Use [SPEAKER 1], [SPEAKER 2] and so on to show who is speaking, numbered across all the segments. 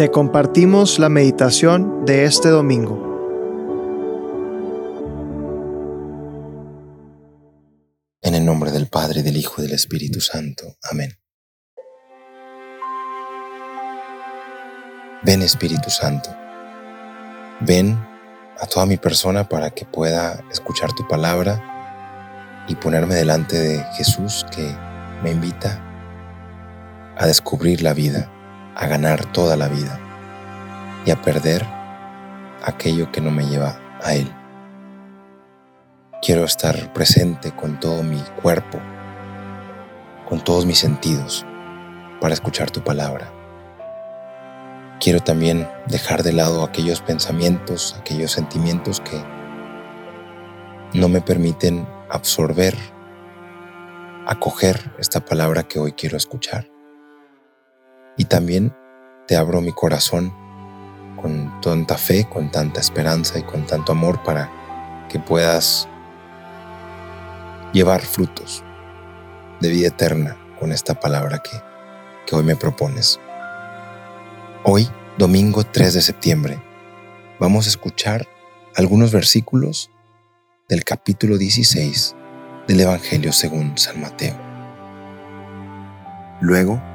[SPEAKER 1] Te compartimos la meditación de este domingo.
[SPEAKER 2] En el nombre del Padre, del Hijo y del Espíritu Santo. Amén. Ven Espíritu Santo, ven a toda mi persona para que pueda escuchar tu palabra y ponerme delante de Jesús que me invita a descubrir la vida, a ganar toda la vida y a perder aquello que no me lleva a Él. Quiero estar presente con todo mi cuerpo, con todos mis sentidos, para escuchar tu palabra. Quiero también dejar de lado aquellos pensamientos, aquellos sentimientos que no me permiten absorber, acoger esta palabra que hoy quiero escuchar. Y también te abro mi corazón con tanta fe, con tanta esperanza y con tanto amor para que puedas llevar frutos de vida eterna con esta palabra que, hoy me propones. Hoy, domingo 3 de septiembre, vamos a escuchar algunos versículos del capítulo 16 del Evangelio según San Mateo. Luego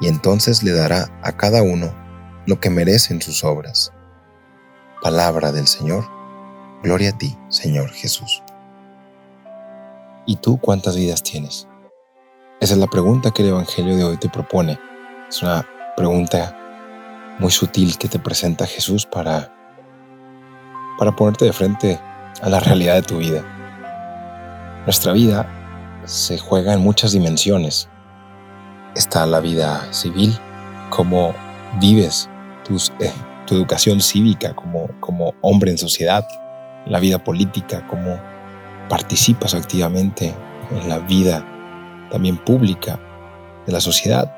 [SPEAKER 2] y entonces le dará a cada uno lo que merecen sus obras. Palabra del Señor, gloria a ti, Señor Jesús. ¿Y tú cuántas vidas tienes? Esa es la pregunta que el Evangelio de hoy te propone. Es una pregunta muy sutil que te presenta Jesús para, para ponerte de frente a la realidad de tu vida. Nuestra vida se juega en muchas dimensiones. Está la vida civil, cómo vives eh, tu educación cívica como, hombre en sociedad, la vida política, como participas activamente en la vida también pública de la sociedad.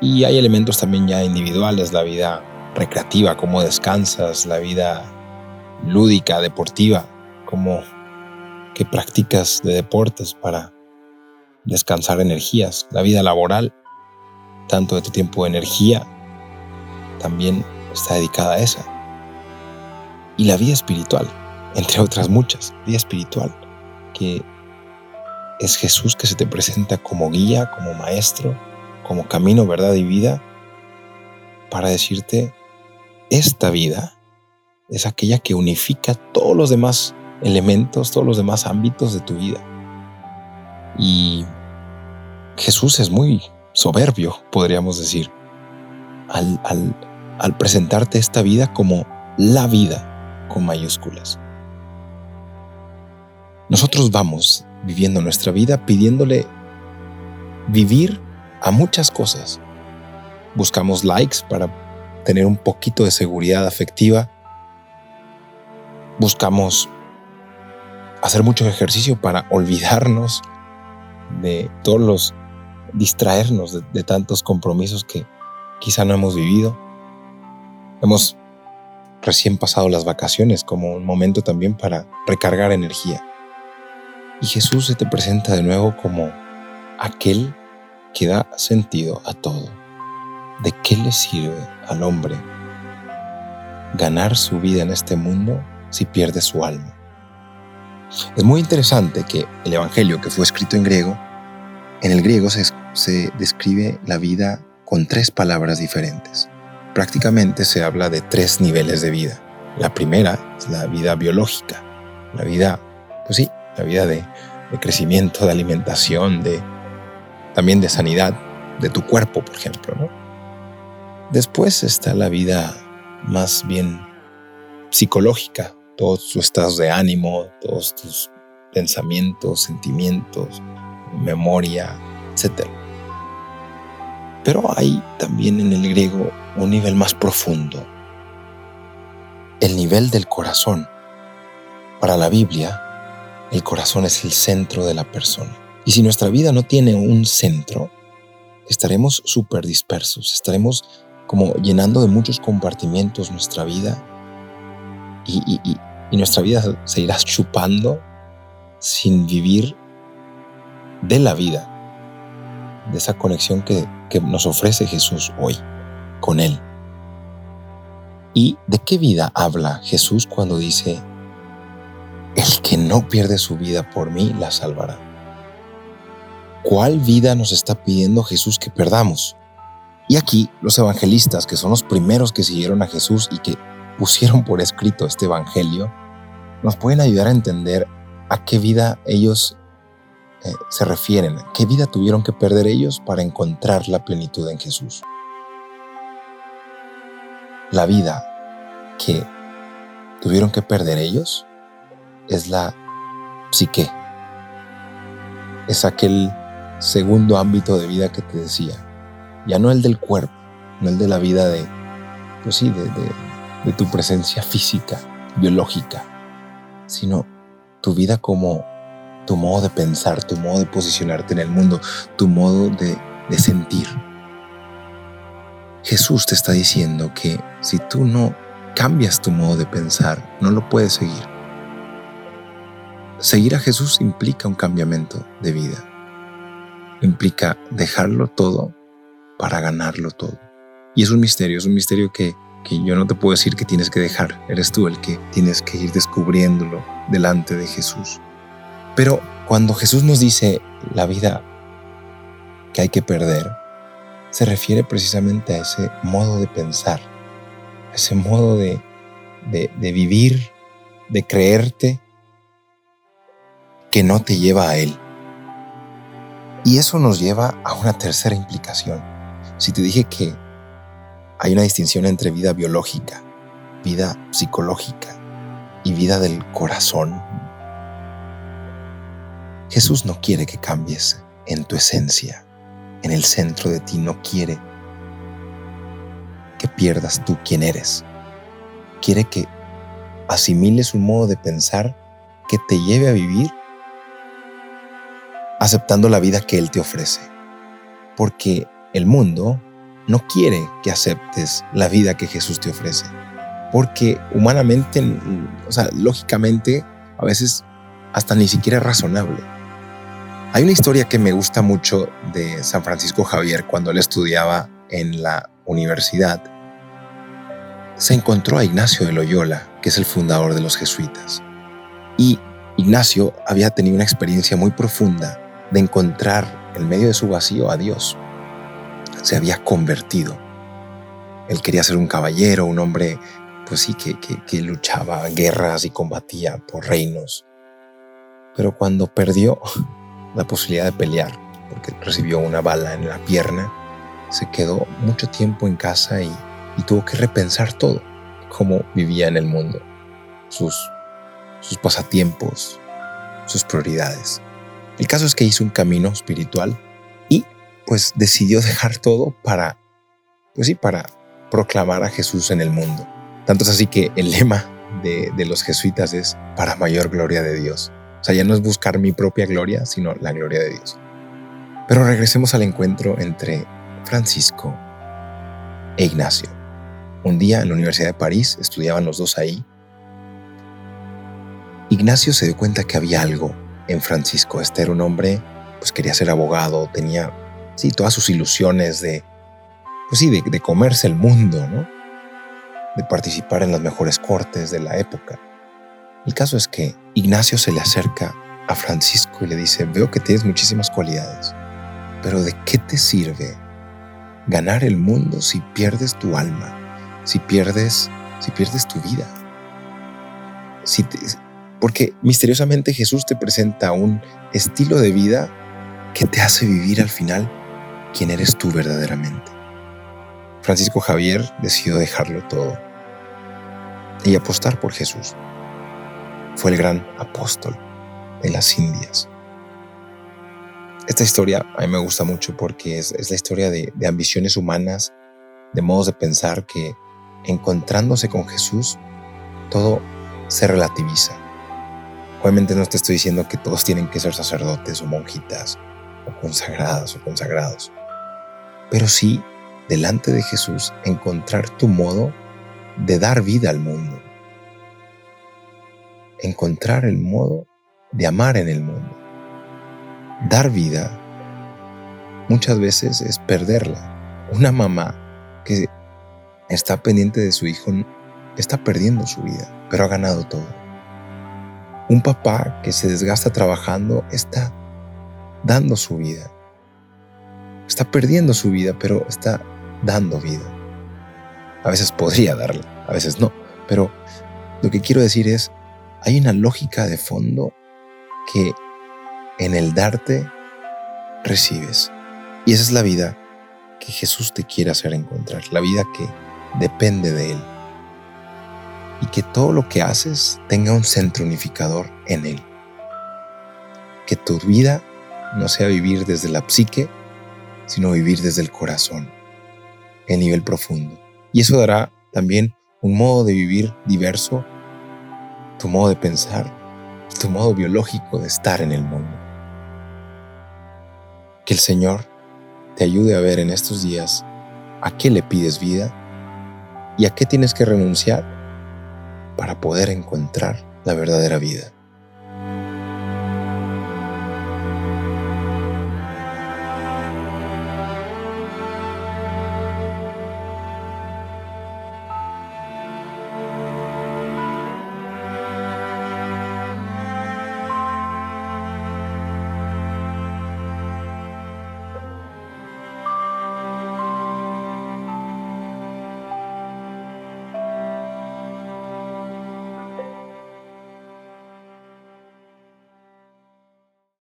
[SPEAKER 2] Y hay elementos también ya individuales, la vida recreativa, cómo descansas, la vida lúdica, deportiva, como que practicas de deportes para descansar energías, la vida laboral, tanto de tu tiempo de energía, también está dedicada a esa. Y la vida espiritual, entre otras muchas, vida espiritual, que es Jesús que se te presenta como guía, como maestro, como camino, verdad y vida, para decirte, esta vida es aquella que unifica todos los demás elementos, todos los demás ámbitos de tu vida. Y Jesús es muy soberbio, podríamos decir, al, presentarte esta vida como la vida con mayúsculas. Nosotros vamos viviendo nuestra vida pidiéndole vivir a muchas cosas. Buscamos likes para tener un poquito de seguridad afectiva. Buscamos hacer mucho ejercicio para olvidarnos de todos los distraernos de, tantos compromisos que quizá no hemos vivido. Hemos recién pasado las vacaciones como un momento también para recargar energía. Y Jesús se te presenta de nuevo como aquel que da sentido a todo. ¿De qué le sirve al hombre ganar su vida en este mundo si pierde su alma? Es muy interesante que el Evangelio que fue escrito en griego, en el griego se, se describe la vida con tres palabras diferentes. Prácticamente se habla de tres niveles de vida. La primera es la vida biológica, la vida, pues sí, la vida de, crecimiento, de alimentación, de también de sanidad de tu cuerpo, por ejemplo. ¿no? Después está la vida más bien psicológica, todos tus estados de ánimo, todos tus pensamientos, sentimientos, memoria, etc. Pero hay también en el griego un nivel más profundo, el nivel del corazón. Para la Biblia, el corazón es el centro de la persona. Y si nuestra vida no tiene un centro, estaremos súper dispersos, estaremos como llenando de muchos compartimientos nuestra vida y, nuestra vida se irá chupando sin vivir de la vida, de esa conexión que, que nos ofrece Jesús hoy con Él. ¿Y de qué vida habla Jesús cuando dice, el que no pierde su vida por mí la salvará? ¿Cuál vida nos está pidiendo Jesús que perdamos? Y aquí los evangelistas, que son los primeros que siguieron a Jesús y que pusieron por escrito este evangelio, nos pueden ayudar a entender a qué vida ellos eh, se refieren, qué vida tuvieron que perder ellos para encontrar la plenitud en Jesús. La vida que tuvieron que perder ellos es la psique. Es aquel segundo ámbito de vida que te decía. Ya no el del cuerpo, no el de la vida de, pues sí, de, de tu presencia física, biológica, sino tu vida como tu modo de pensar, tu modo de posicionarte en el mundo, tu modo de, de sentir. Jesús te está diciendo que si tú no cambias tu modo de pensar, no lo puedes seguir. Seguir a Jesús implica un cambiamiento de vida. Implica dejarlo todo para ganarlo todo. Y es un misterio, es un misterio que, que yo no te puedo decir que tienes que dejar. Eres tú el que tienes que ir descubriéndolo delante de Jesús. Pero cuando Jesús nos dice la vida que hay que perder, se refiere precisamente a ese modo de pensar, a ese modo de, de, vivir, de creerte, que no te lleva a Él. Y eso nos lleva a una tercera implicación. Si te dije que hay una distinción entre vida biológica, vida psicológica y vida del corazón, Jesús no quiere que cambies en tu esencia en el centro de ti no quiere que pierdas tú quien eres. Quiere que asimiles un modo de pensar que te lleve a vivir aceptando la vida que Él te ofrece. Porque el mundo no quiere que aceptes la vida que Jesús te ofrece. Porque humanamente, o sea, lógicamente, a veces hasta ni siquiera es razonable. Hay una historia que me gusta mucho de San Francisco Javier cuando él estudiaba en la universidad. Se encontró a Ignacio de Loyola, que es el fundador de los jesuitas. Y Ignacio había tenido una experiencia muy profunda de encontrar en medio de su vacío a Dios. Se había convertido. Él quería ser un caballero, un hombre, pues sí, que, que, que luchaba guerras y combatía por reinos. Pero cuando perdió la posibilidad de pelear, porque recibió una bala en la pierna, se quedó mucho tiempo en casa y, tuvo que repensar todo, cómo vivía en el mundo, sus, sus pasatiempos, sus prioridades. El caso es que hizo un camino espiritual y pues decidió dejar todo para, pues sí, para proclamar a Jesús en el mundo. Tanto es así que el lema de, de los jesuitas es para mayor gloria de Dios. O sea, ya no es buscar mi propia gloria, sino la gloria de Dios. Pero regresemos al encuentro entre Francisco e Ignacio. Un día en la Universidad de París estudiaban los dos ahí. Ignacio se dio cuenta que había algo en Francisco. Este era un hombre, pues quería ser abogado, tenía, sí, todas sus ilusiones de, pues sí, de, comerse el mundo, ¿no? De participar en las mejores cortes de la época. El caso es que Ignacio se le acerca a Francisco y le dice, veo que tienes muchísimas cualidades, pero ¿de qué te sirve ganar el mundo si pierdes tu alma, si pierdes, si pierdes tu vida? Porque misteriosamente Jesús te presenta un estilo de vida que te hace vivir al final quien eres tú verdaderamente. Francisco Javier decidió dejarlo todo y apostar por Jesús fue el gran apóstol de las Indias. Esta historia a mí me gusta mucho porque es, la historia de, ambiciones humanas, de modos de pensar que encontrándose con Jesús, todo se relativiza. Obviamente no te estoy diciendo que todos tienen que ser sacerdotes o monjitas o consagradas o consagrados, pero sí delante de Jesús encontrar tu modo de dar vida al mundo, encontrar el modo de amar en el mundo. Dar vida muchas veces es perderla. Una mamá que está pendiente de su hijo está perdiendo su vida, pero ha ganado todo. Un papá que se desgasta trabajando está dando su vida. Está perdiendo su vida, pero está dando vida. A veces podría darla, a veces no, pero lo que quiero decir es, hay una lógica de fondo que en el darte recibes. Y esa es la vida que Jesús te quiere hacer encontrar, la vida que depende de Él. Y que todo lo que haces tenga un centro unificador en Él. Que tu vida no sea vivir desde la psique, sino vivir desde el corazón, en nivel profundo. Y eso dará también un modo de vivir diverso, tu modo de pensar tu modo biológico de estar en el mundo. Que el Señor te ayude a ver en estos días a qué le pides vida y a qué tienes que renunciar para poder encontrar la verdadera vida.